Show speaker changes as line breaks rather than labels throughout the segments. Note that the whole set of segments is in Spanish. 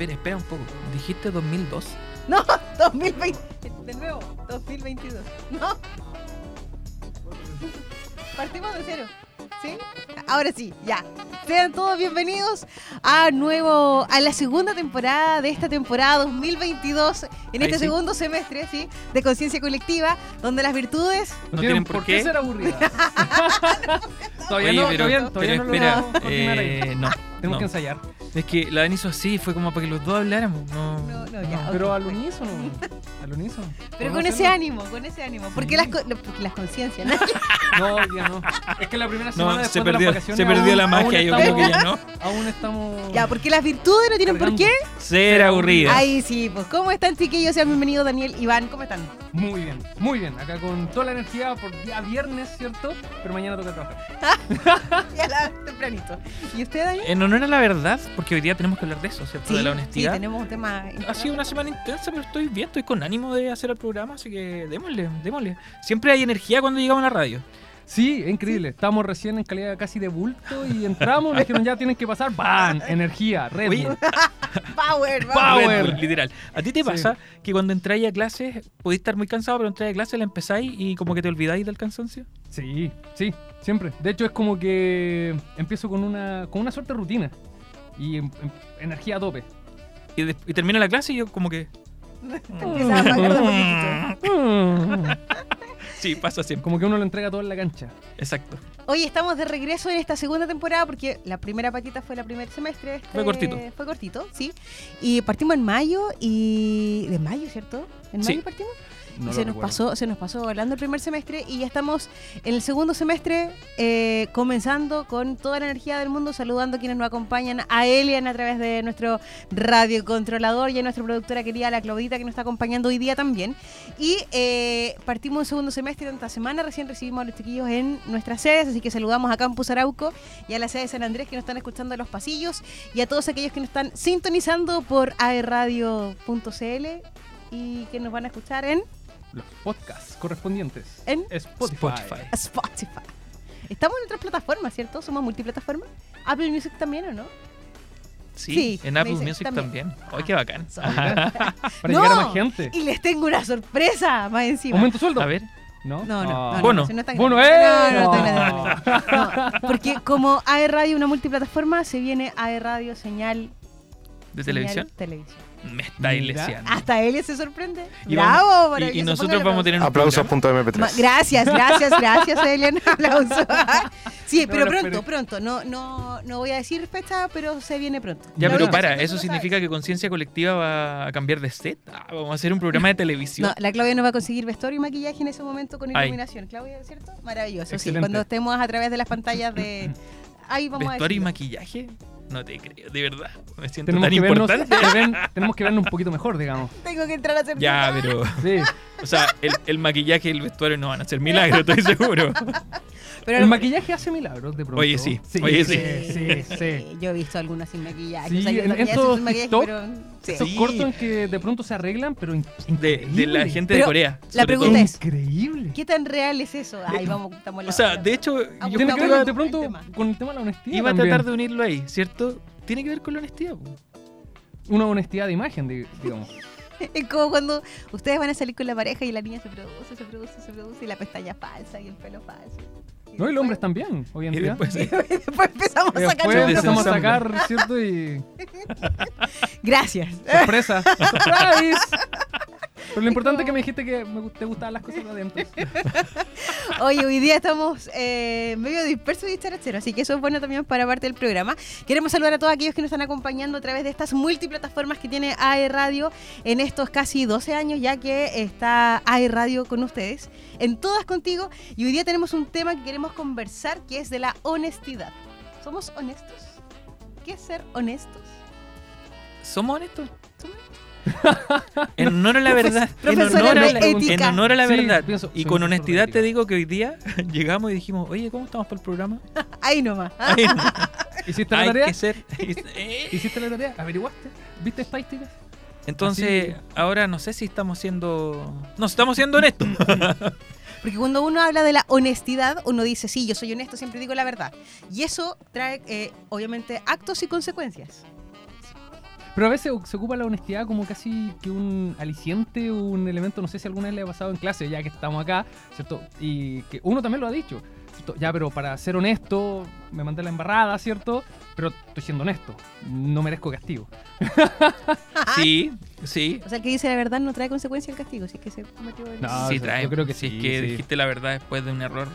Espera, espera, un poco. ¿Dijiste 2002?
No, 2020. De nuevo, 2022. No. Partimos de cero. ¿Sí? Ahora sí, ya. Sean todos bienvenidos a nuevo, a la segunda temporada de esta temporada 2022, en
Ahí
este
sí.
segundo semestre, ¿sí? De conciencia colectiva, donde las virtudes.
No tienen por qué.
ser aburrida. todavía
Oye,
no,
pero,
todavía, todavía
pero
no
espera,
logramos coordinar ahí.
eh, no.
Tenemos
no.
que ensayar.
Es que la Dani hizo así, fue como para que los dos habláramos. No,
No, no, ya.
Pero
ok.
al unísono. Al unísono.
Pero
¿Podemos
con ese ánimo, con ese ánimo. Porque las, co- porque las conciencias, ¿no?
No, día no. Es que la primera semana
No,
después
se
de las
perdió,
vacaciones
se perdió
aún-
la magia, yo
estamos-
creo que ya no.
Aún estamos.
Ya, porque las virtudes no tienen por qué.
Ser aburrida.
Ahí sí, pues ¿cómo están chiquillos? Sean bienvenidos Daniel, Iván, ¿cómo están?
Muy bien, muy bien. Acá con toda la energía por día viernes, ¿cierto? Pero mañana toca trabajar.
Ya la tempranito. ¿Y usted, Daniel?
En honor a la verdad, porque hoy día tenemos que hablar de eso, ¿cierto? de la
sí,
honestidad.
tenemos un tema.
Ha sido una semana intensa, pero estoy bien, estoy con ánimo de hacer el programa, así que démosle, démosle. Siempre hay energía cuando llegamos a la radio.
Sí, es increíble. Estamos recién en calidad casi de bulto y entramos, nos dijeron ya tienen que pasar. ¡Bam! Energía, Red Bull.
Power,
Power.
Bull, literal. ¿A ti te
Sí.
pasa que cuando entráis a clases podéis estar muy cansado, pero entráis a clases, la empezáis y como que te olvidáis del cansancio?
Sí, sí, siempre. De hecho, es como que empiezo con una, con una suerte de rutina. Y em- em- energía a tope.
Y, de- y termina la clase y yo como que... Sí, pasa siempre.
Como que uno lo entrega todo en la cancha.
Exacto.
Hoy estamos de regreso en esta segunda temporada porque la primera patita fue la primer semestre. este-
Fue cortito.
Fue cortito, sí. Y partimos en mayo y. ¿De mayo, cierto? ¿En
Sí.
mayo partimos?
No
se nos
recuerdo.
pasó, se nos pasó hablando el primer semestre y ya estamos en el segundo semestre eh, comenzando con toda la energía del mundo, saludando a quienes nos acompañan, a Elian a través de nuestro radiocontrolador y a nuestra productora querida, la Claudita, que nos está acompañando hoy día también. Y eh, partimos un segundo semestre esta semana, recién recibimos a los chiquillos en nuestras sedes, así que saludamos a Campus Arauco y a la sede de San Andrés que nos están escuchando en los pasillos y a todos aquellos que nos están sintonizando por aerradio.cl y que nos van a escuchar en
Los podcasts correspondientes.
En
Spotify.
Spotify.
Spotify. Estamos en otras plataformas, ¿cierto? Somos multiplataforma. Apple Music también, ¿o no?
Sí,
Sí,
en Apple Music
también.
también. ¡Ay, qué bacán!
Para
No.
llegar a más gente.
Y les tengo una sorpresa más encima.
¿Aumento sueldo?
A ver,
¿No?
No, no,
Ah.
no,
Bono.
no, si no está
Bono,
grande.
¡eh!
No, no, está grande. No, porque como AE Radio una multiplataforma, se viene AE Radio señal
¿de
señal
televisión?
televisión.
Me está iglesiando.
Hasta él se sorprende.
Y
Bravo,
vamos- y- y, nosotros vamos a tener un programa.
Aplausos.mp3.
Ma- Gracias, gracias, gracias, Elian. Aplauso. Sí,
No
pero pronto, pronto. No, no, no voy a decir fecha, pero se viene pronto.
Ya, pero para, ¿eso significa que Conciencia Colectiva va a cambiar de set? Ah, vamos a hacer un programa de televisión.
No, la Claudia nos va a conseguir vestuario y maquillaje en ese momento con
Ay.
iluminación. Claudia, ¿cierto? Maravilloso. Sí, cuando estemos a través de las pantallas de. Ahí vamos
¿Vestuario y
a
maquillaje? No te creo, de verdad. Me siento
Tenemos
tan
que, vernos,
importante.
que ven- tenemos que vernos un poquito mejor, digamos.
Tengo que entrar a hacer.
Ya, pero.
Sí.
O sea, el, el maquillaje y el vestuario no van a ser milagros, estoy seguro.
Pero
El maquillaje hace milagros de pronto.
Oye, sí. Oye, sí.
Sí, sí, sí.
Yo he visto algunas sin maquillaje.
Sí,
o sea, yo
en
también
estos
sin maquillaje,
TikTok,
pero. sí.
Esos cortos en que de pronto se arreglan, pero
De, de la gente de Corea.
la pregunta
todo.
es-
Increíble.
¿Qué tan real es eso? Ay, vamos, estamos en la-
O sea, de hecho,
Ah,
yo
Tiene
Estamos
que ver de pronto con el tema de la honestidad.
iba a
también.
tratar de unirlo ahí, ¿cierto? Tiene que ver con la honestidad. po.
Una honestidad de imagen, di- digamos.
Es como cuando ustedes van a salir con la pareja y la niña se produce, se produce, se produce y la pestaña falsa y el pelo falso.
No, y los hombres también, hoy en
Y
día.
después,
Y después empezamos
Y
a sacar
después
de
empezamos a sacar, ¿cierto? Y
Gracias.
sorpresa. Pero lo importante es que me dijiste que me te gustaban las cosas de adentro.
Oye, hoy día estamos eh, medio dispersos y characheros, así que eso es bueno también para parte del programa. Queremos saludar a todos aquellos que nos están acompañando a través de estas multiplataformas que tiene AE Radio en estos casi 12 años ya que está AE Radio con ustedes, en todas contigo. Y hoy día tenemos un tema que queremos conversar que es de la honestidad. ¿Somos honestos? ¿Qué es ser honestos?
¿Somos honestos? En honor a la verdad. En honor a la,
ética.
en honor a la
Sí,
verdad.
pienso-
y con honestidad te digo que hoy día llegamos y dijimos, oye, ¿cómo estamos para el programa?
Ahí nomás.
Hay,
¿Hiciste la
hay
tarea?
que ser. Eh.
¿Hiciste la tarea? ¿Averiguaste? ¿Viste estadísticas?
Entonces,
Así-
ahora no sé si estamos siendo. No, estamos siendo honestos.
Porque cuando uno habla de la honestidad, uno dice, sí, yo soy honesto, siempre digo la verdad. Y eso trae, eh, obviamente, actos y consecuencias.
Pero a veces se ocupa la honestidad como casi que un aliciente, un elemento, no sé si alguna vez le ha pasado en clase, ya que estamos acá, ¿cierto? Y que uno también lo ha dicho, ¿cierto? Ya, pero para ser honesto, me mandé la embarrada, ¿cierto? Pero estoy siendo honesto, no merezco castigo.
Sí, sí.
O sea, el que dice la verdad no trae consecuencia el castigo, si es que se cometió el...
No,
sí,
yo
trae.
creo que
si
sí,
es que
sí.
dijiste la verdad después de un error.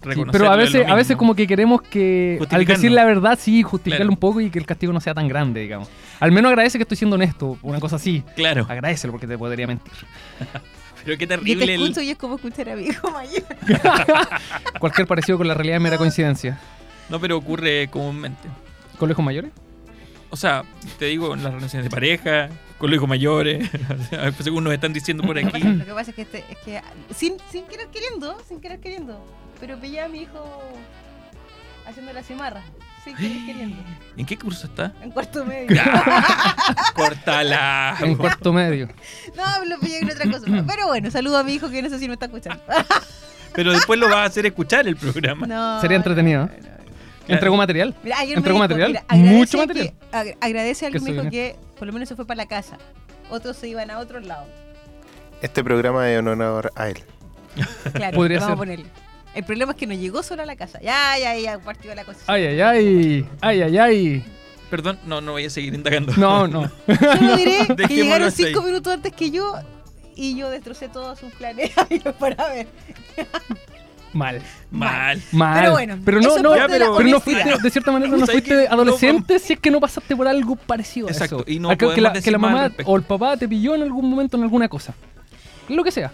Sí, pero a veces, a veces como que queremos que al decir la verdad sí justificarlo
Claro.
un poco y que el castigo no sea tan grande, digamos. Al menos agradece que estoy siendo honesto, una cosa así.
Claro,
Agradecelo porque te podría mentir.
pero qué
Yo te
terrible el...
escucho y es como escuchar a mi hijo mayor.
Cualquier parecido con la realidad es mera coincidencia.
No, pero ocurre comúnmente.
¿Colegios mayores?
O sea, te digo, en las relaciones de pareja, con los hijos mayores, según nos están diciendo por aquí.
Lo que pasa es que, este, es que sin, sin querer queriendo, sin querer queriendo, pero pillé a mi hijo haciendo la cimarra, querer queriendo,
¿En qué curso está?
en cuarto medio.
Ya, Córtala.
En cuarto medio.
No, lo pillé en otra cosa. Pero bueno, saludo a mi hijo que no sé si me está escuchando.
Pero después lo vas a hacer escuchar el programa.
No,
Sería entretenido.
no, no.
¿Entregó material?
Mira, ayer me
¿Entregó
dijo,
material?
mira,
Mucho
que-
material.
ag- agradece a alguien
Que
me dijo que por lo menos se fue para la casa. Otros se iban a otro lado.
Este programa es en honor a él.
Claro,
Podría
vamos a
ser.
ponerle. El problema es que no llegó solo a la casa. Ya, ya, ya, partió la cosa.
Ay, ay, ay. Ay, ay, ay.
Perdón, no, no voy a seguir indagando.
No, no.
Solo diré que llegaron cinco minutos antes que yo y yo destrocé todos sus planes para ver.
Mal.
Mal.
Mal.
Pero bueno,
pero no, no,
pero-
pero no fuiste, de cierta manera, no
¿Sabes
fuiste?
No,
adolescente si es que no pasaste por algo parecido a
Exacto,
eso.
y no
que- la, que la mamá o el papá te pilló en algún momento en alguna cosa. Lo que sea.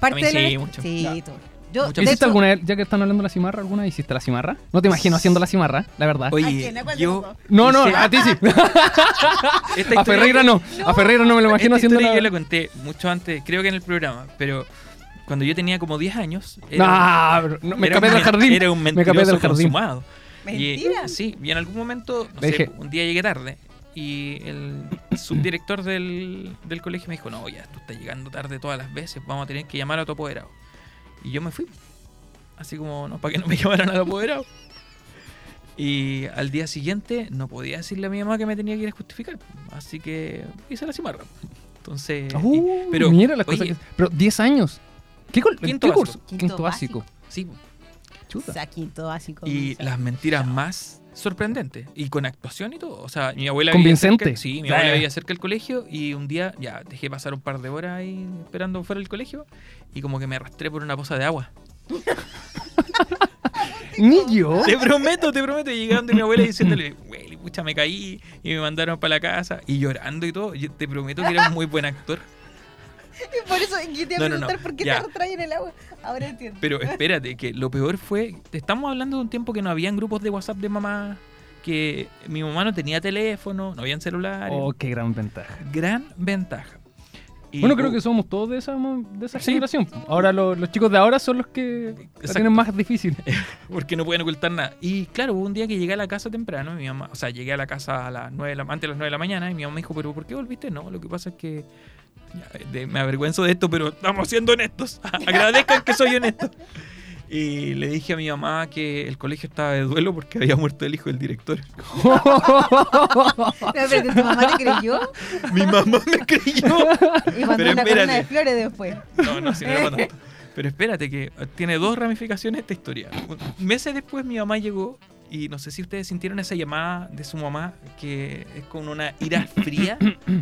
Parte
A mí
de
sí, mucho.
Sí, todo. Yo,
¿Hiciste
hecho,
alguna vez, ya que están hablando de la cimarra, alguna hiciste la cimarra? No te imagino haciendo la cimarra, la verdad.
¿A
Oye,
quién? ¿A
yo.
no, no, a ti sí.
esta
a Ferreira no. A Ferreira no me lo imagino
Esta
haciendo la...
yo la conté mucho antes, creo que en el programa, pero cuando yo tenía como 10 años. era-
Nah, bro, no, me
era
escapé
un
del jardín.
Era un
me escapé
mentiroso
del jardín.
consumado. Y,
Mentira.
sí, y en algún momento, no sé, un día llegué tarde y el subdirector del, del colegio me dijo, no, ya, tú estás llegando tarde todas las veces, vamos a tener que llamar a tu apoderado. Y yo me fui, así como, no, para que no me llamaran al apoderado. Y al día siguiente no podía decirle a mi mamá que me tenía que ir a justificar, así que hice la cimarra. Entonces, y-
Uh,
pero,
mira las
oye,
cosas que... Pero 10 años. ¿Qué, col-
Quinto
qué curso?
Quinto
Quinto básico.
sí,
Chuta.
O sea, quinto básico.
Y las mentiras más sorprendentes. Y con actuación y todo. O sea, mi abuela
Convincente.
cerca, sí, mi abuela vivía cerca del colegio y un día ya dejé pasar un par de horas ahí esperando fuera del colegio y como que me arrastré por una poza de agua.
Ni yo.
Te prometo, te prometo. Y llegué donde mi abuela diciéndole, güey, pucha, me caí y me mandaron para la casa y llorando y todo. Yo te prometo que era un muy buen actor.
Y por eso te iba a
No, no, no,
preguntar por qué
ya.
te arrastras en el agua. Ahora entiendo.
Pero espérate, que lo peor fue, te estamos hablando de un tiempo que no habían grupos de WhatsApp de mamá, que mi mamá no tenía teléfono, no habían celulares.
Oh, qué gran ventaja.
gran ventaja. Y-
bueno, creo que somos todos de esa, de esa
Sí.
generación. Ahora lo- los chicos de ahora son los que la tienen más difícil.
Porque no pueden ocultar nada. Y claro, hubo un día que llegué a la casa temprano, y mi mamá, o sea, llegué a la casa a las 9 de la, antes de las 9 de la mañana, y mi mamá me dijo, pero ¿por qué volviste? No, lo que pasa es que me avergüenzo de esto, pero estamos siendo honestos. Agradezcan que soy honesto. Y le dije a mi mamá que el colegio estaba de duelo porque había muerto el hijo del director.
No, pero tu mamá te creyó
Mi mamá me creyó.
y mandó
Pero
una corona de flores después.
No, no, si no era tanto. Pero espérate, que tiene dos ramificaciones esta historia. Meses después mi mamá llegó y no sé si ustedes sintieron esa llamada de su mamá que es con una ira fría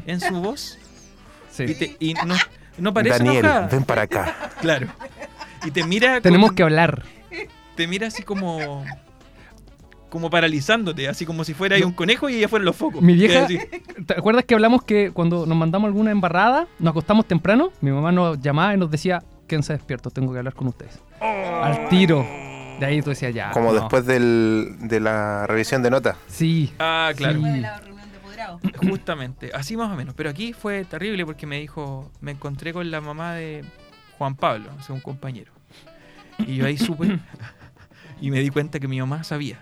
en su voz. Y,
Sí.
te- y no, no parece
Daniel,
enojada.
ven para acá.
Claro. Y te mira con-
Tenemos que hablar.
te mira así como como paralizándote, así como si fuera ahí un conejo y ella fuera los focos.
Mi vieja-. ¿Te acuerdas que hablamos que cuando nos mandamos alguna embarrada, nos acostamos temprano? Mi mamá nos llamaba y nos decía, quédense despiertos, tengo que hablar con ustedes. Al tiro. De ahí tú decías, ya.
Como
no".
después del, de la revisión de notas.
Sí.
Ah, claro.
Sí.
Justamente, así más o menos. Pero aquí fue terrible porque me dijo, me encontré con la mamá de Juan Pablo, o un compañero. Y yo ahí supe y me di cuenta que mi mamá sabía.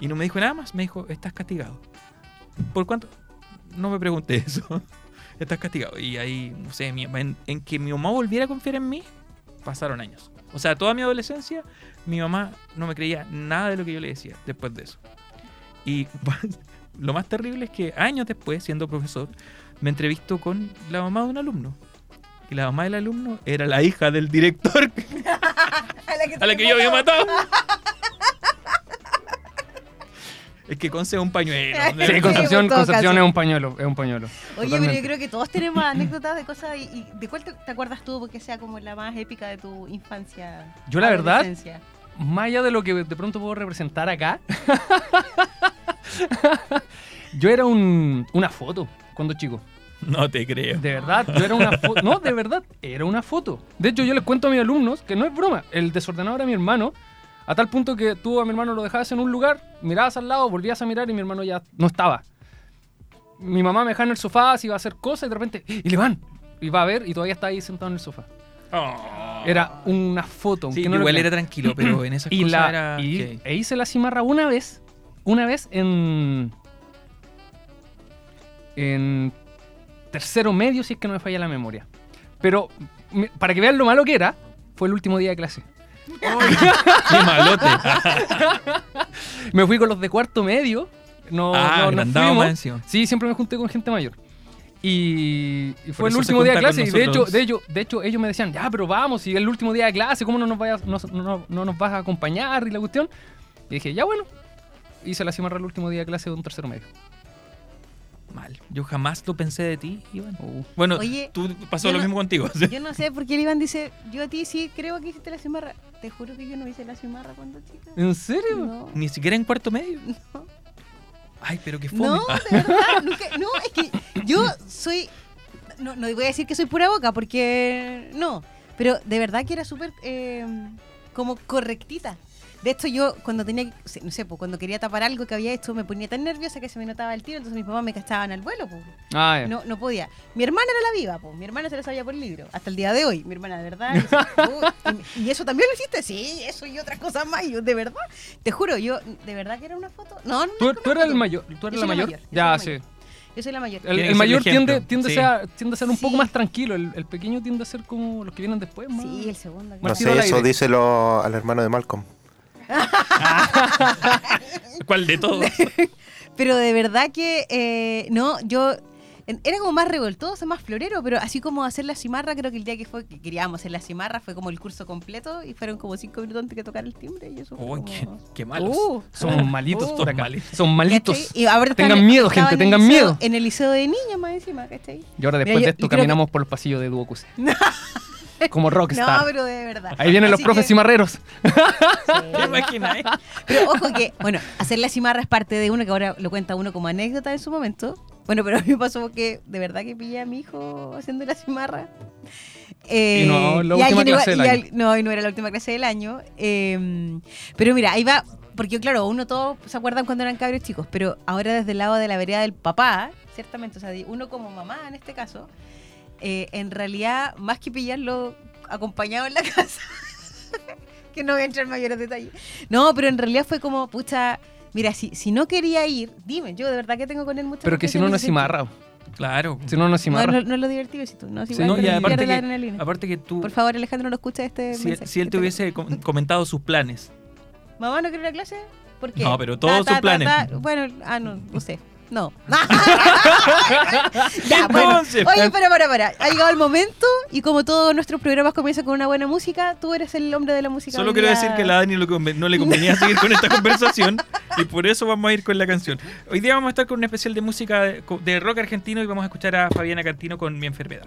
Y no me dijo nada más, me dijo, estás castigado. ¿Por cuánto? No me pregunté eso. Estás castigado. Y ahí, no sé, en que mi mamá volviera a confiar en mí, pasaron años. O sea, toda mi adolescencia, mi mamá no me creía nada de lo que yo le decía después de eso. Y lo más terrible es que años después, siendo profesor, me entrevisto con la mamá de un alumno. Y la mamá del alumno era la hija del director a la que yo había matado. Es que Conce es un pañuelo.
Sí,
Concepción, es un pañuelo, es un pañuelo.
Oye, pero yo creo que todos tenemos anécdotas de cosas. Y, y ¿De cuál te, te acuerdas tú? Porque sea como la más épica de tu infancia.
Yo, la verdad? Más allá de lo que de pronto puedo representar acá, yo era un, una foto cuando chico.
No te creo.
De verdad, yo era una foto. No, de verdad, era una foto. De hecho, yo les cuento a mis alumnos que no es broma. El desordenado era mi hermano, a tal punto que tú a mi hermano lo dejabas en un lugar, mirabas al lado, volvías a mirar y mi hermano ya no estaba. Mi mamá me dejaba en el sofá, se iba a hacer cosas y de repente, ¡y le van! Y va a ver y todavía está ahí sentado en el sofá.
Oh.
Era una foto.
Sí,
no
igual era tranquilo, pero en esas
y
cosas
la
era.
y, e hice la cimarra una vez una vez en en tercero medio si es que no me falla la memoria. Pero para que vean lo malo que era fue el último día de clase.
¡Qué malote!
me fui con los de cuarto medio. No,
ah,
no, nos fuimos. sí siempre me junté con gente mayor. Y, fue el último día de clase. Y de hecho, de hecho de hecho ellos me decían ya pero vamos si es el último día de clase cómo no nos vayas no, no- no nos vas a acompañar y la cuestión. Y dije ya bueno hice la cimarra el último día de clase de un tercero medio
Mal. Yo jamás lo pensé de ti, Iván.
Uh.
Bueno,
Oye,
tú pasó lo
no-
mismo contigo.
Yo no sé por qué el Iván dice, yo a ti sí creo que hiciste la cimarra. Te juro que yo no hice la cimarra cuando chica.
¿En serio?
No.
Ni siquiera en cuarto medio.
No.
Ay, pero qué fome.
No, de verdad, nunca- no, es que yo soy, no, no voy a decir que soy pura boca porque no, pero de verdad que era súper eh, como correctita. De hecho, yo cuando tenía, no sé, pues, cuando quería tapar algo que había hecho, me ponía tan nerviosa que se me notaba el tiro, entonces mis papás me cachaban al vuelo, pues.
Ah, ya.
No, no podía. Mi hermana era la viva, pues. Mi hermana se la sabía por libro. Hasta el día de hoy. Mi hermana, de verdad. y dice, "Tú, ¿Y, y eso también lo hiciste? Sí, eso y otras cosas más. Yo, de verdad. Te juro, yo, ¿de verdad que era una foto? No, no.
¿Tú,
no
tú
era
eras el mayor? ¿Tú
Yo
eres
soy
la mayor? Ya,
la
sí.
Yo soy la mayor.
El, el mayor
el
tiende, tiende,
sí.
a ser, tiende a ser un poco más tranquilo. El, el pequeño tiende a ser como los que vienen después. Más.
Sí, el segundo.
No sé, eso díselo al hermano de Malcolm.
¿Cuál de todos?
Pero de verdad que, eh, no, yo... Era como más revoltoso, más florero, pero así como hacer la cimarra, creo que el día que fue que queríamos hacer la cimarra fue como el curso completo y fueron como cinco minutos antes que tocar el timbre y eso fue
Uy,
como-
qué, qué malos.
Uh,
Son malitos
Uh.
por acá. Son malitos.
¿cachai? Y ahora
Tengan
están-
miedo, gente, tengan
liceo-
miedo.
En el liceo de niños más encima, ¿cachai?
Y ahora
Mira,
después
yo-
de esto caminamos por el pasillo de Duocuse. Como
No,
rockstar.
pero de verdad.
Ahí vienen los profes
que-
cimarreros.
¿Te imaginas? eh?
Pero ojo que, bueno, hacer la cimarra es parte de uno que ahora lo cuenta uno como anécdota en su momento. Bueno, pero a mí me pasó que de verdad que pillé a mi hijo haciendo la cimarra. Eh,
Y no la
y
última
iba-
clase del
y
año.
al- no, y no era la última clase del año. Eh, pero mira, ahí va, porque claro, uno todos se acuerdan cuando eran cabros chicos, pero ahora desde el lado de la vereda del papá, ciertamente, o sea, uno como mamá en este caso, eh, en realidad, más que pillarlo acompañado en la casa, que no voy a entrar en mayores detalles. No, pero en realidad fue como, pucha, mira, si, si no quería ir, dime, yo de verdad que tengo con él mucha
Pero que si no, no es cimarra.
Claro.
Si no, no es
No, no, no es lo divertido, si tú, no, si
Sí, no, y
aparte
la
que-. Aparte que tú,
Por favor, Alejandro, no escucha este
si,
mensaje.
si él te hubiese com- comentado sus planes.
¿Mamá no quiere ir a clase? ¿Por qué?
No, pero todos sus planes.
Bueno, ah, no, no sé. No. ya, bueno. Oye, para, para, para. Ha llegado el momento y como todos nuestros programas comienzan con una buena música, tú eres el hombre de la música.
Solo quiero decir que a la Dani no le convenía seguir con esta conversación y por eso vamos a ir con la canción. Hoy día vamos a estar con un especial de música de rock argentino y vamos a escuchar a Fabiana Cantino con Mi Enfermedad.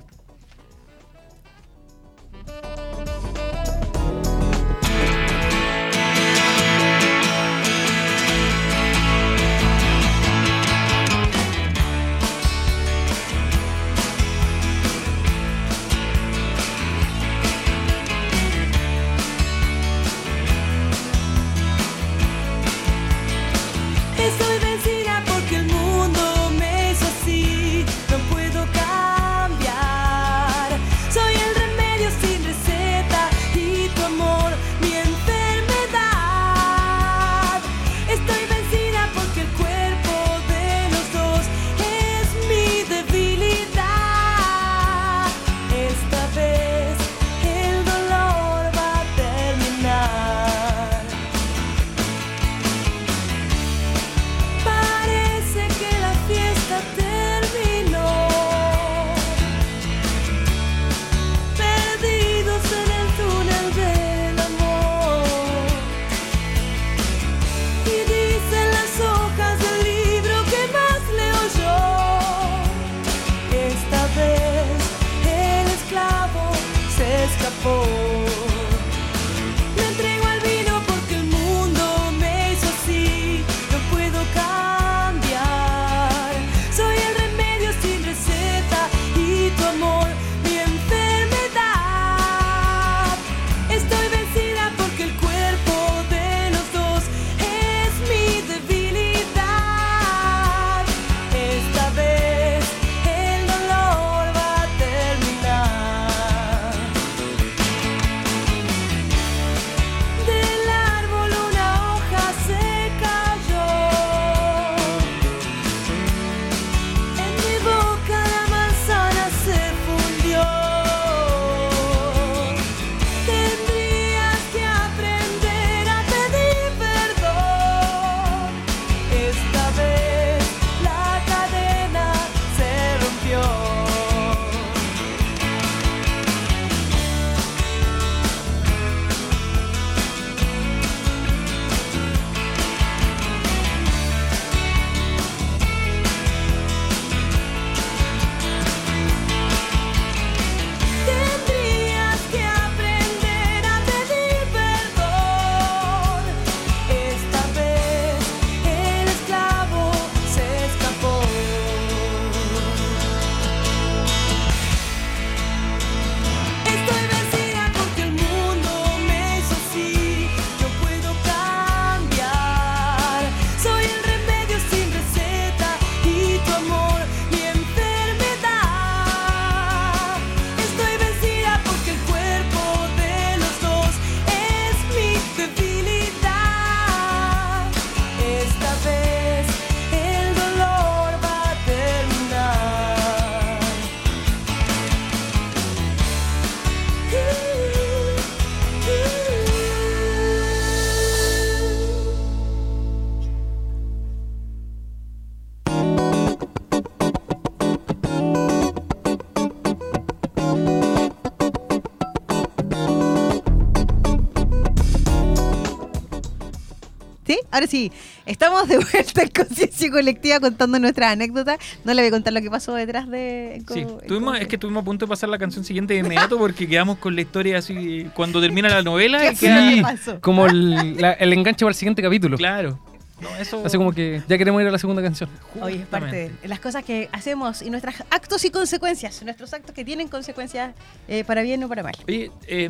Ahora sí, estamos de vuelta en Conciencia Colectiva contando nuestras anécdotas. No le voy a contar lo que pasó detrás de...
Sí, tuvimos, es que estuvimos a punto de pasar la canción siguiente de inmediato porque quedamos con la historia así cuando termina la novela y
¿Qué
queda...
Sí. pasó?
Como el, la- el enganche para el siguiente capítulo.
Claro. No, eso...
Así como que ya queremos ir a la segunda canción.
Oye, es parte de las cosas que hacemos y nuestros actos y consecuencias, nuestros actos que tienen consecuencias eh, para bien o para mal.
Oye, eh,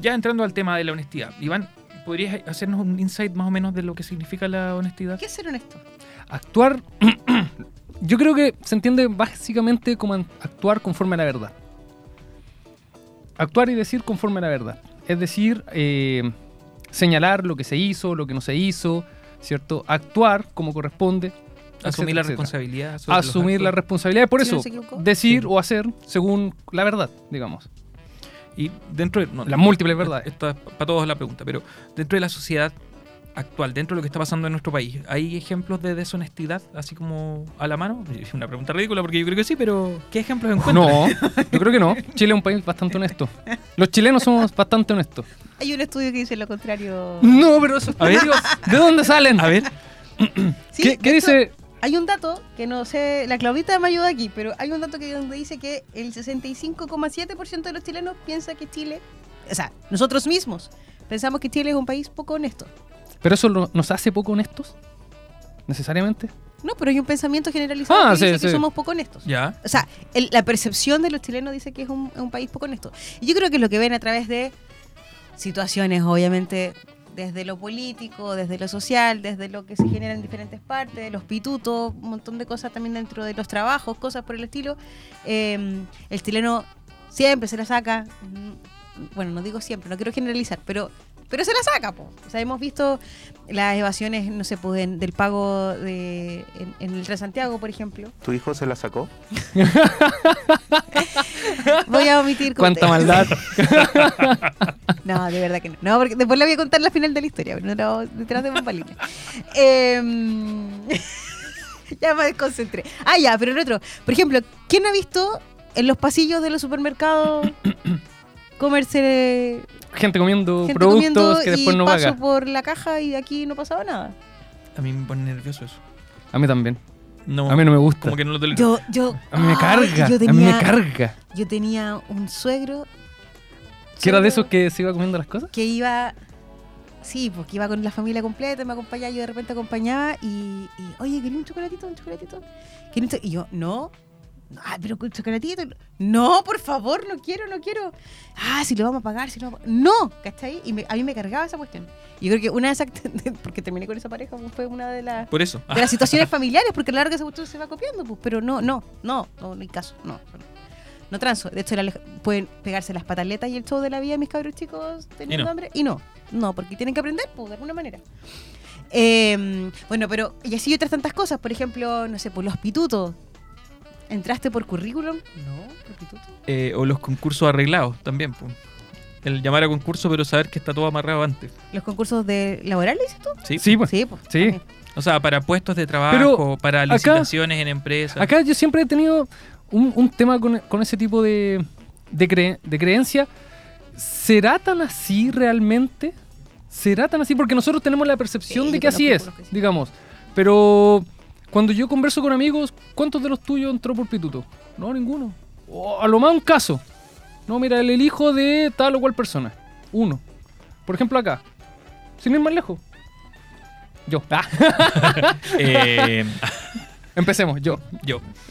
ya entrando al tema de la honestidad, Iván, ¿podrías hacernos un insight más o menos de lo que significa la honestidad?
¿Qué es ser honesto?
Actuar. yo creo que se entiende básicamente como actuar conforme a la verdad. Actuar y decir conforme a la verdad. Es decir, eh, señalar lo que se hizo, lo que no se hizo, ¿cierto? Actuar como corresponde.
Asumir
etcétera,
la responsabilidad.
Asumir la responsabilidad. Por
Si
eso, decir
Sí.
o hacer según la verdad, digamos.
Y dentro de... no,
Las múltiples verdades.
Esto es para todos la pregunta, pero dentro de la sociedad actual, dentro de lo que está pasando en nuestro país, ¿hay ejemplos de deshonestidad así como a la mano? Es una pregunta ridícula porque yo creo que sí, pero ¿qué ejemplos encuentras?
No, yo creo que no. Chile es un país bastante honesto. Los chilenos somos bastante honestos.
Hay un estudio que dice lo contrario.
No, pero eso.
A ver.
Dios, ¿de dónde salen?
A ver,
Sí,
¿Qué, dice?
Hay un dato que no sé, la Claudita me ayuda aquí, pero hay un dato que donde dice que el 65,7% de los chilenos piensa que Chile, o sea, nosotros mismos pensamos que Chile es un país poco honesto.
¿Pero eso lo- nos hace poco honestos? ¿Necesariamente?
No, pero hay un pensamiento generalizado
Ah,
que
sí,
dice que somos poco honestos.
ya.
O sea, el- la percepción de los chilenos dice que es un, es un país poco honesto. Y yo creo que es lo que ven a través de situaciones, obviamente, desde lo político, desde lo social, desde lo que se genera en diferentes partes, los pitutos, un montón de cosas también dentro de los trabajos, cosas por el estilo. Eh, el chileno siempre se la saca. mm, Bueno, no digo siempre, no quiero generalizar, pero pero se la saca, po. O sea, hemos visto las evasiones, no sé, pues, en- del pago de, en, en el Transantiago, por ejemplo.
¿Tu hijo se la sacó?
Voy a omitir
¿Cuánta maldad?
No, de verdad que no. No, porque después le voy a contar la final de la historia, pero no lo- detrás de bambalinas. Em, ya me desconcentré. Ah, ya, pero el otro. Por ejemplo, ¿quién ha visto en los pasillos de los supermercados comerse
Gente comiendo
gente
productos
comiendo
que después
y
no
paso
paga.
por la caja y de aquí no pasaba nada?
A mí me pone nervioso eso.
A mí también.
No,
A mí no me gusta.
Como que no lo tolero.
Yo, yo.
A mí me
ay,
carga.
Yo
A mí me carga.
Yo tenía un suegro.
¿Que era de esos que se iba comiendo las cosas?
que iba. Sí, porque iba con la familia completa, me acompañaba, yo de repente acompañaba y, y oye, ¿quería un chocolatito? ¿Un chocolatito? ¿Quería un cho-?" Y yo, no. Ah, pero con chocolatito. No, por favor, no quiero, no quiero. Ah, si lo vamos a pagar, si lo vamos a pagar. No, ¿cachai? Y me- a mí me cargaba esa cuestión. Y yo creo que una de esas, porque terminé con esa pareja, pues, fue una de las,
Por eso.
de las situaciones familiares, porque claro que esa cuestión se va copiando, pues, pero no, no, no, no, no hay caso, no. no. No transo. De hecho, la pueden pegarse las pataletas y el show de la vida, mis cabros chicos, teniendo
Y no.
hambre. Y no, no, porque tienen que aprender, pues, de alguna manera. Eh, bueno, pero, y así otras tantas cosas. Por ejemplo, no sé, por los pitutos. ¿Entraste por currículum? No, por pituto.
Eh, o los concursos arreglados también. po. El llamar a concurso, pero saber que está todo amarrado antes.
¿Los concursos de laborales, dices tú?
Sí.
Sí, pues.
Sí, pues.
Sí.
O sea, para puestos de trabajo,
Pero
para
acá-
licitaciones en empresas.
Acá yo siempre he tenido un, un tema con, con ese tipo de, de, cre- de creencia. ¿Será tan así realmente? ¿Será tan así? Porque nosotros tenemos la percepción
Sí,
de que así es,
que sí.
digamos. Pero cuando yo converso con amigos, ¿cuántos de los tuyos entró por pituto? No, ninguno. O a lo más un caso. No, mira, el, el hijo de tal o cual persona. Uno. Por ejemplo, acá. Sin ir más lejos. Yo. Ah,
Eh,
empecemos, yo.
yo.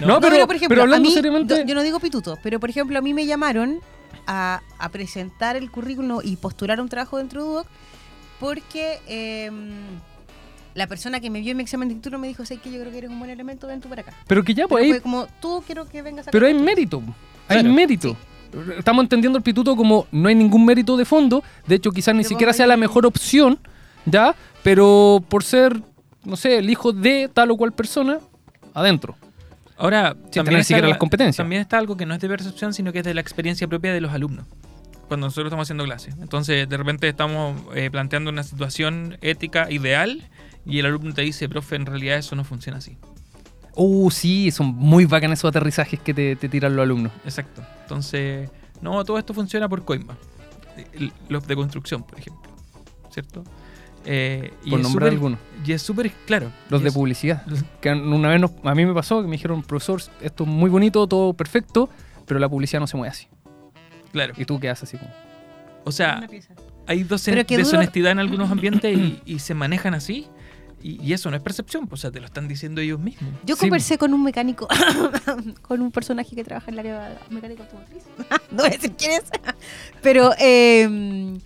No,
No,
pero,
pero, por ejemplo,
pero hablando
a mí,
seriamente.
yo- no digo pituto, pero por ejemplo, a mí me llamaron a, a presentar el currículum y postular un trabajo dentro de UDOC porque eh, la persona que me vio en mi examen de título me dijo, sé que yo creo que eres un buen elemento, ven tú para acá.
Pero que ya, pues
Pero como, tú quiero que vengas a
Pero hay
acá".
mérito. Hay
Claro.
mérito. Estamos entendiendo el pituto como no hay ningún mérito de fondo. De hecho, quizás ni siquiera sea la mejor opción, ¿ya? Pero por ser, no sé, el hijo de tal o cual persona, adentro.
Ahora, también está,
siquiera las competencias.
también está algo que no es de percepción, sino que es de la experiencia propia de los alumnos. Cuando nosotros estamos haciendo clases. Entonces, de repente estamos eh, planteando una situación ética ideal y el alumno te dice, profe, en realidad eso no funciona así.
Uh, sí, son muy bacanes esos aterrizajes que te, te tiran los alumnos.
Exacto. Entonces, no, todo esto funciona por coimba. El- Los de construcción, por ejemplo. ¿Cierto? Eh, y
Por nombrar algunos.
Y es súper claro.
Los de
es-
publicidad. Que una vez nos- a mí me pasó que me dijeron, profesor, esto es muy bonito, todo perfecto, pero la publicidad no se mueve así.
Claro.
Y tú quedas así como.
O sea, hay dos deshonestidad en algunos ambientes y, y se manejan así. Y, y eso no es percepción, pues, o sea, te lo están diciendo ellos mismos.
Yo
Sí.
conversé con un mecánico, con un personaje que trabaja en el área mecánico automotriz. no voy a decir quién es, pero eh,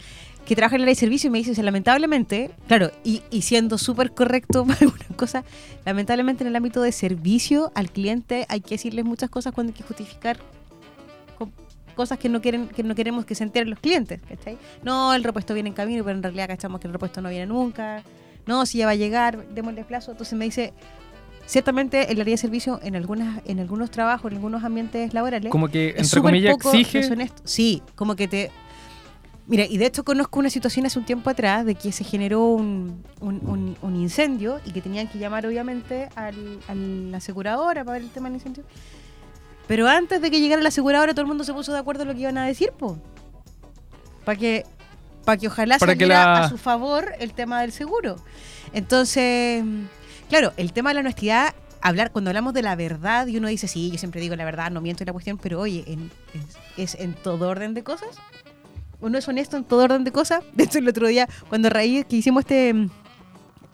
que trabaja en el área de servicio y me dice, o sea, lamentablemente, claro, y, y siendo súper correcto para algunas cosas, lamentablemente en el ámbito de servicio al cliente hay que decirles muchas cosas cuando hay que justificar co- cosas que no quieren que no queremos que se enteren los clientes, ¿cachai? No, el repuesto viene en camino, pero en realidad cachamos que el repuesto no viene nunca. No, si ya va a llegar, démosle plazo. Entonces me dice, ciertamente el área de servicio en algunas en algunos trabajos, en algunos ambientes laborales,
Como que, entre comillas, exige.
Sí, como que te... Mira, y de hecho conozco una situación hace un tiempo atrás de que se generó un, un- un- un incendio y que tenían que llamar obviamente al, a la aseguradora para ver el tema del incendio. Pero antes de que llegara la aseguradora todo el mundo se puso de acuerdo en lo que iban a decir, po. Para que, para que ojalá
Para que
saliera
la-
a su favor el tema del seguro. Entonces, claro, el tema de la honestidad, hablar cuando hablamos de la verdad y uno dice, sí, yo siempre digo la verdad, no miento en la cuestión, pero oye, en- es, es en todo orden de cosas. Uno es honesto en todo orden de cosas. De hecho, el otro día, cuando raíz que hicimos este, mm,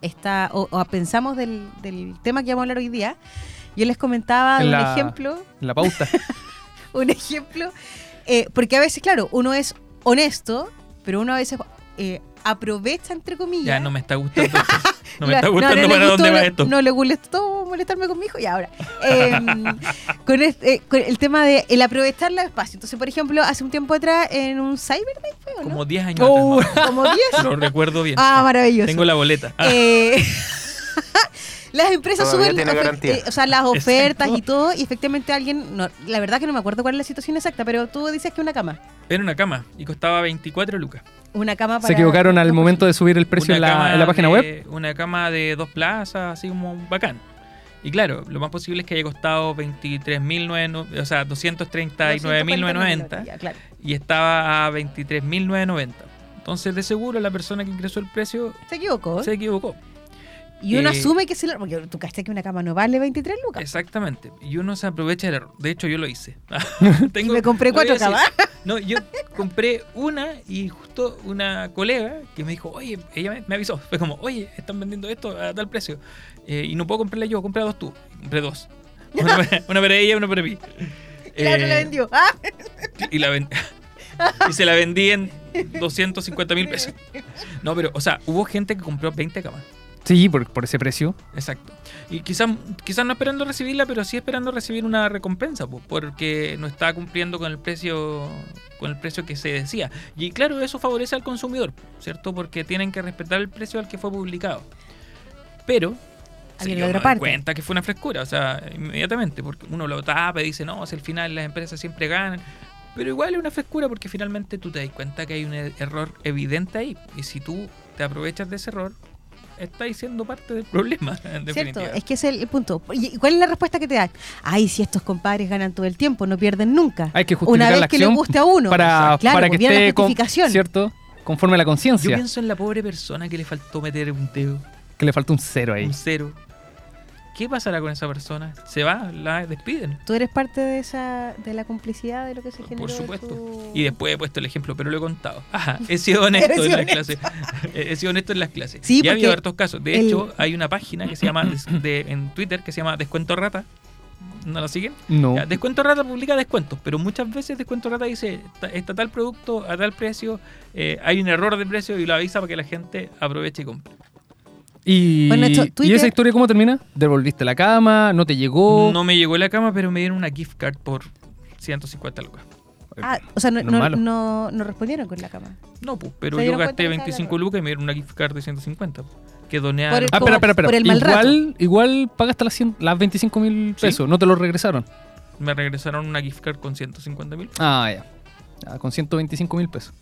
esta, o, o pensamos del, del tema que vamos a hablar hoy día, yo les comentaba
En
un
la-
ejemplo
La pauta.
un ejemplo, eh, porque a veces, claro, uno es honesto, pero uno a veces eh, aprovecha, entre comillas.
Ya no me está gustando. esto. No me está gustando
le
para
gustó-
dónde va esto.
No le gustó molestarme con mi hijo y ahora. Em, con, este- eh, con el tema de el aprovechar los espacios. Entonces, por ejemplo, hace un tiempo atrás en un Cyber Day fue, ¿o
Como
no?
10 años
Oh.
atrás,
Como 10.
más o menos. Lo recuerdo bien.
Ah, maravilloso.
Tengo la boleta. Ah,
Eh, las empresas
Todavía
suben
garantía.
eh, o sea, las ofertas
Exacto.
y todo, y efectivamente alguien, no, la verdad que no me acuerdo cuál es la situación exacta, pero tú dices que una cama.
Era una cama y costaba 24 lucas.
Una cama para
Se equivocaron al momento de subir el precio en la,
cama
en la página
de-
web.
Una cama de dos plazas, así como bacán. Y claro, lo más posible es que haya costado 23.990, o sea, 239.990
Ya, claro.
y estaba a 23.990. Entonces, de seguro, la persona que ingresó el precio
Se equivocó.
se equivocó.
Y uno
Eh,
asume que se lo. Porque tú caché que una cama no vale 23 lucas.
Exactamente. Y uno se aprovecha del error. De hecho, yo lo hice.
Y
Tengo-
me compré cuatro camas.
No, yo compré una y justo una colega que me dijo, oye, ella me, me avisó, fue como, oye, están vendiendo esto a tal precio eh, y no puedo comprarla yo, compré dos tú, compré dos. Una, para- una para ella y una para mí.
Y la otra
Eh,
la vendió. Ah,
Y, la ven- y se la vendí en 250 mil pesos. No, pero, o sea, hubo gente que compró 20 camas.
Sí, por, por ese precio.
Exacto. Y quizás quizás no esperando recibirla, pero sí esperando recibir una recompensa, pues, porque no está cumpliendo con el precio con el precio que se decía. Y claro, eso favorece al consumidor, ¿cierto? Porque tienen que respetar el precio al que fue publicado. Pero se
la
dio cuenta que fue una frescura, o sea, inmediatamente, porque uno lo tapa y dice, no, si al final las empresas siempre ganan. Pero igual es una frescura porque finalmente tú te das cuenta que hay un e- error evidente ahí. Y si tú te aprovechas de ese error, estás siendo parte del problema, en
Cierto, es que ese es el punto. ¿Y cuál es la respuesta que te dan? Ay, si estos compadres ganan todo el tiempo, no pierden nunca.
Hay que
Una
justificar
vez
la
que le guste a uno.
para,
Claro,
para que
pues viene la
esté con-
justificación.
¿cierto? conforme a la
Yo
conciencia.
pienso en la pobre persona que le faltó meter un dedo,
Que le falta un cero ahí.
un cero. ¿Qué pasará con esa persona? ¿Se va? ¿La despiden?
Tú eres parte de esa de la complicidad de lo que se generó.
Por supuesto. Y después he puesto el ejemplo, pero lo he contado. Ajá, he sido honesto en las clases. He sido honesto en las clases.
Sí,
y ha habido hartos casos. De
el-
hecho, hay una página que se llama de- en Twitter que se llama Descuento Rata. ¿No la siguen?
No.
Ya, Descuento Rata publica descuentos, pero muchas veces Descuento Rata dice, "Está- está tal producto a tal precio, eh, hay un error de precio y lo avisa para que la gente aproveche y compre.
Y,
Bueno, esto,
¿Y esa historia cómo termina? ¿Devolviste la cama? ¿No te llegó?
No me llegó la cama, pero me dieron una gift card por 150 lucas.
Ah, o sea, no,
No
no, respondieron con la cama.
No, pues, pero
¿Se
yo gasté
cuenta que estaba
25
error?
lucas y me dieron una gift card de 150. Que doné a...
Por el-
Ah, espera, espera, espera.
por el mal
igual, igual pagaste las, 100 las 25 mil
Sí.
pesos, no te lo regresaron.
Me regresaron una gift card con 150 mil.
Ah, ya. Ya, con 125 mil pesos.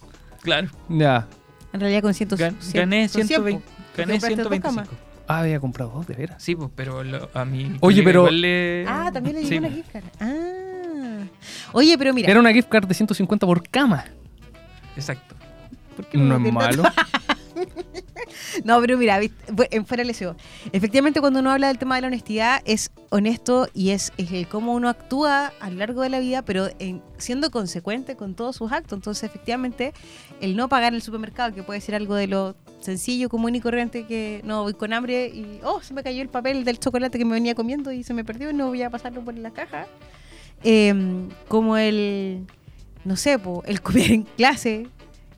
Claro.
Ya.
En realidad con 100.
Gan- gané
con 100,
120. Gané
compraste dos
125.
Ah, había comprado dos, de veras.
Sí, pues, pero lo- a mí.
Oye, pero-
le...
Ah, también le llegó
Sí,
una gift card. Ah. Oye, pero mira.
Era una gift card de 150 por cama.
Exacto.
¿por qué me
No
metí
es malo.
No, pero mira, en fuera del deseo. Efectivamente, cuando uno habla del tema de la honestidad, es honesto y es, es el cómo uno actúa a lo largo de la vida, pero en- siendo consecuente con todos sus actos. Entonces, efectivamente, el no pagar en el supermercado, que puede ser algo de lo sencillo, común y corriente, que no voy con hambre y, oh, se me cayó el papel del chocolate que me venía comiendo y se me perdió y no voy a pasarlo por la caja. Em, como el, no sé, el copiar en clase,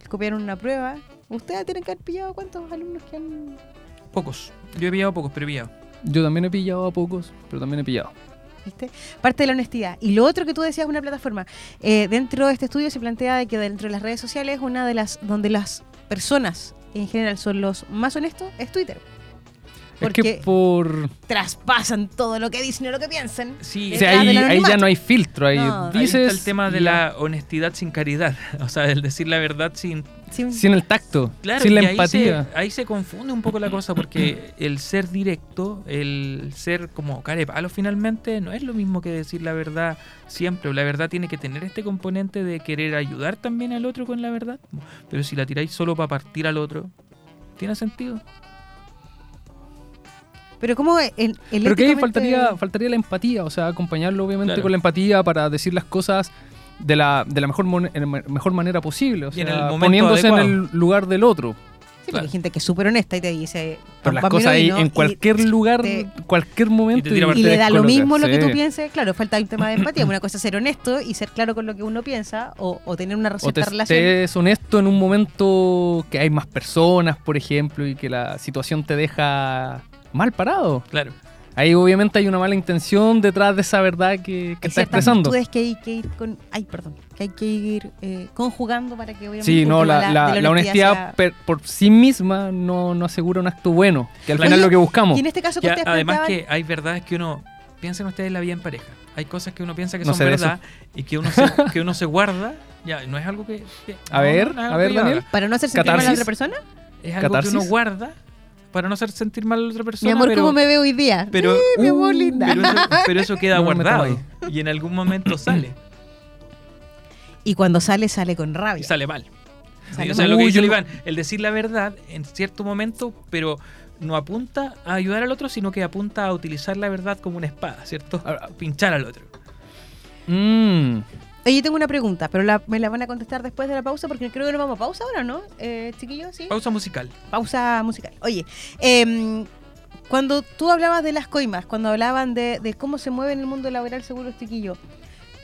el copiar en una prueba. Ustedes tienen que haber pillado cuántos alumnos que han
Pocos. Yo he pillado pocos, pero he pillado.
Yo también he pillado a pocos, pero también he pillado.
¿viste? Parte de la honestidad. Y lo otro que tú decías, una plataforma. Eh, dentro de este estudio se plantea de que dentro de las redes sociales, una de las donde las personas en general son los más honestos es Twitter.
Es
Porque
que por...
traspasan todo lo que dicen y lo que piensan.
Sí,
O sea, ahí, ahí ya no hay filtro. Ahí
No.
Ahí
dices...
está el tema de la honestidad sin caridad. O sea, el decir la verdad sin
Sin el tacto,
Claro,
sin la
ahí
empatía.
se, ahí se confunde un poco la cosa porque el ser directo, el ser como cara de palo finalmente, no es lo mismo que decir la verdad siempre. La verdad tiene que tener este componente de querer ayudar también al otro con la verdad. Pero si la tiráis solo para partir al otro, ¿tiene sentido?
Pero como el, el
Pero que faltaría, faltaría la empatía, o sea, acompañarlo obviamente
Claro.
con la empatía para decir las cosas de la, de la mejor, mon- en la mejor manera posible, o
en
sea,
el
poniéndose en el lugar del otro.
Sí, porque hay gente que es súper honesta y te dice.
Pero las
"Pámpame
cosas ahí
vino",
en cualquier lugar,
te-
cualquier momento.
Y
le da lo mismo lo que tú pienses. Claro, falta un tema de empatía. Una cosa es ser honesto y ser claro con lo que uno piensa o, o tener una
O te
cierta relación.
estés honesto en un momento que hay más personas, por ejemplo, y que la situación te deja mal parado.
Claro.
Ahí obviamente hay una mala intención detrás de esa verdad que, que
Hay
está expresando.
virtudes que hay que ir con, ay, perdón, que hay que ir eh, conjugando para que obviamente
Sí, no, la,
de
la-
de
la honestidad
sea-
per- por sí misma no, no asegura un acto bueno, que al final es lo que buscamos.
Y en este caso que
Ya,
ustedes
además
planteaban-
que hay verdades que uno piensen ustedes la vida en pareja. Hay cosas que uno piensa que
No
son verdad y que uno se, que uno se guarda. Ya, no es algo que. que-
A
no,
ver,
no, no es
a ver,
que
Daniel.
para no hacer sentir mal a la otra persona.
Es algo que
¿Catarsis?
uno guarda para no hacer sentir mal a la otra persona.
Mi amor,
pero,
¿cómo me veo hoy día?
pero,
Sí, mi amor
Uh,
linda.
pero, eso, pero eso queda
No
guardado. Y en algún momento sale.
Y cuando sale, sale con
Y
rabia.
sale mal.
Sale
o sea,
mal.
lo que dice Iván, el decir la verdad en cierto momento, pero no apunta a ayudar al otro, sino que apunta a utilizar la verdad como una espada, ¿cierto? A pinchar al otro.
Mm,
Oye, tengo una pregunta, pero la- me la van a contestar después de la pausa porque creo que nos vamos a pausa ahora, ¿no? Eh, chiquillos, sí.
Pausa musical.
pausa musical. Oye, em, cuando tú hablabas de las coimas, cuando hablaban de, de cómo se mueve en el mundo laboral según los chiquillos,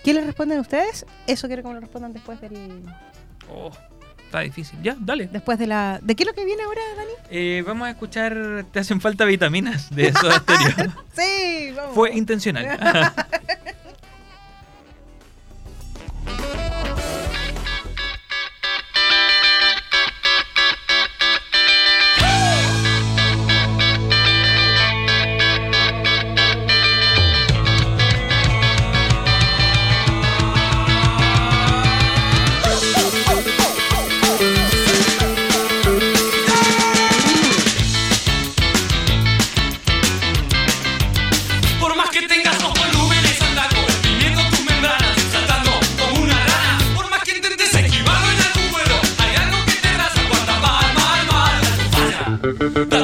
¿qué les responden ustedes? Eso quiero que me lo respondan después del
Oh, está difícil. Ya, dale.
después de la ¿De qué es lo que viene ahora, Dani?
Eh, vamos a escuchar Te hacen falta vitaminas de Soda Stereo.
Sí, vamos.
Fue intencional.
Da